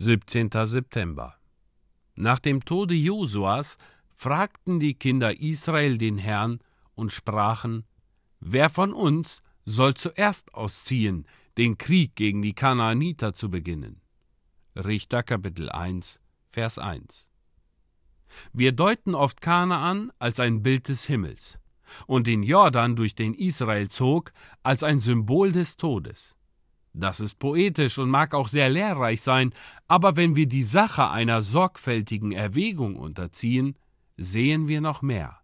17. September Nach dem Tode Josuas fragten die Kinder Israel den Herrn und sprachen: Wer von uns soll zuerst ausziehen, den Krieg gegen die Kanaaniter zu beginnen? Richter Kapitel 1, Vers 1. Wir deuten oft Kanaan als ein Bild des Himmels und den Jordan, durch den Israel zog, als ein Symbol des Todes. Das ist poetisch und mag auch sehr lehrreich sein, aber wenn wir die Sache einer sorgfältigen Erwägung unterziehen, sehen wir noch mehr.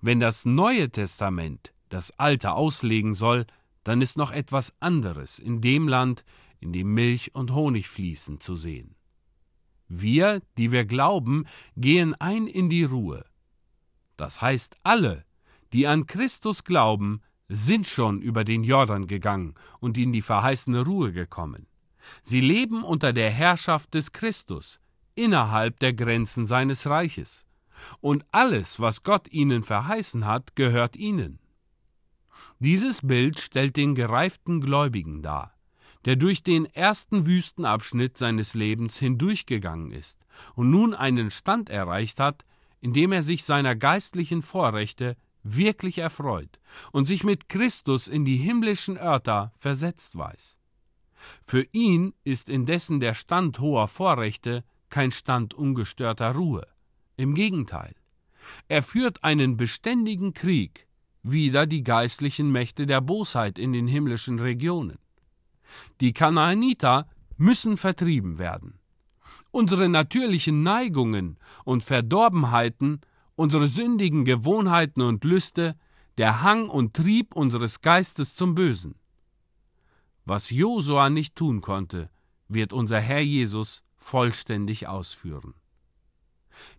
Wenn das Neue Testament das Alte auslegen soll, dann ist noch etwas anderes in dem Land, in dem Milch und Honig fließen, zu sehen. Wir, die wir glauben, gehen ein in die Ruhe. Das heißt, alle, die an Christus glauben, sind schon über den Jordan gegangen und in die verheißene Ruhe gekommen. Sie leben unter der Herrschaft des Christus, innerhalb der Grenzen seines Reiches. Und alles, was Gott ihnen verheißen hat, gehört ihnen. Dieses Bild stellt den gereiften Gläubigen dar, der durch den ersten Wüstenabschnitt seines Lebens hindurchgegangen ist und nun einen Stand erreicht hat, in dem er sich seiner geistlichen Vorrechte wirklich erfreut und sich mit Christus in die himmlischen Örter versetzt weiß. Für ihn ist indessen der Stand hoher Vorrechte kein Stand ungestörter Ruhe. Im Gegenteil. Er führt einen beständigen Krieg wider die geistlichen Mächte der Bosheit in den himmlischen Regionen. Die Kanaaniter müssen vertrieben werden. Unsere natürlichen Neigungen und Verdorbenheiten unsere sündigen Gewohnheiten und Lüste, der Hang und Trieb unseres Geistes zum Bösen. Was Josua nicht tun konnte, wird unser Herr Jesus vollständig ausführen.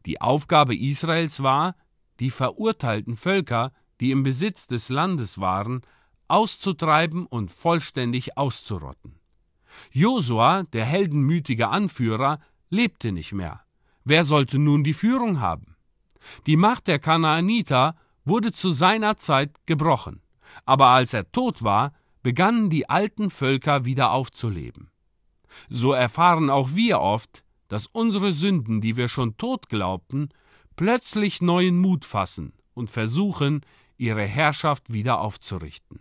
Die Aufgabe Israels war, die verurteilten Völker, die im Besitz des Landes waren, auszutreiben und vollständig auszurotten. Josua, der heldenmütige Anführer, lebte nicht mehr. Wer sollte nun die Führung haben? Die Macht der Kanaaniter wurde zu seiner Zeit gebrochen, aber als er tot war, begannen die alten Völker wieder aufzuleben. So erfahren auch wir oft, dass unsere Sünden, die wir schon tot glaubten, plötzlich neuen Mut fassen und versuchen, ihre Herrschaft wieder aufzurichten.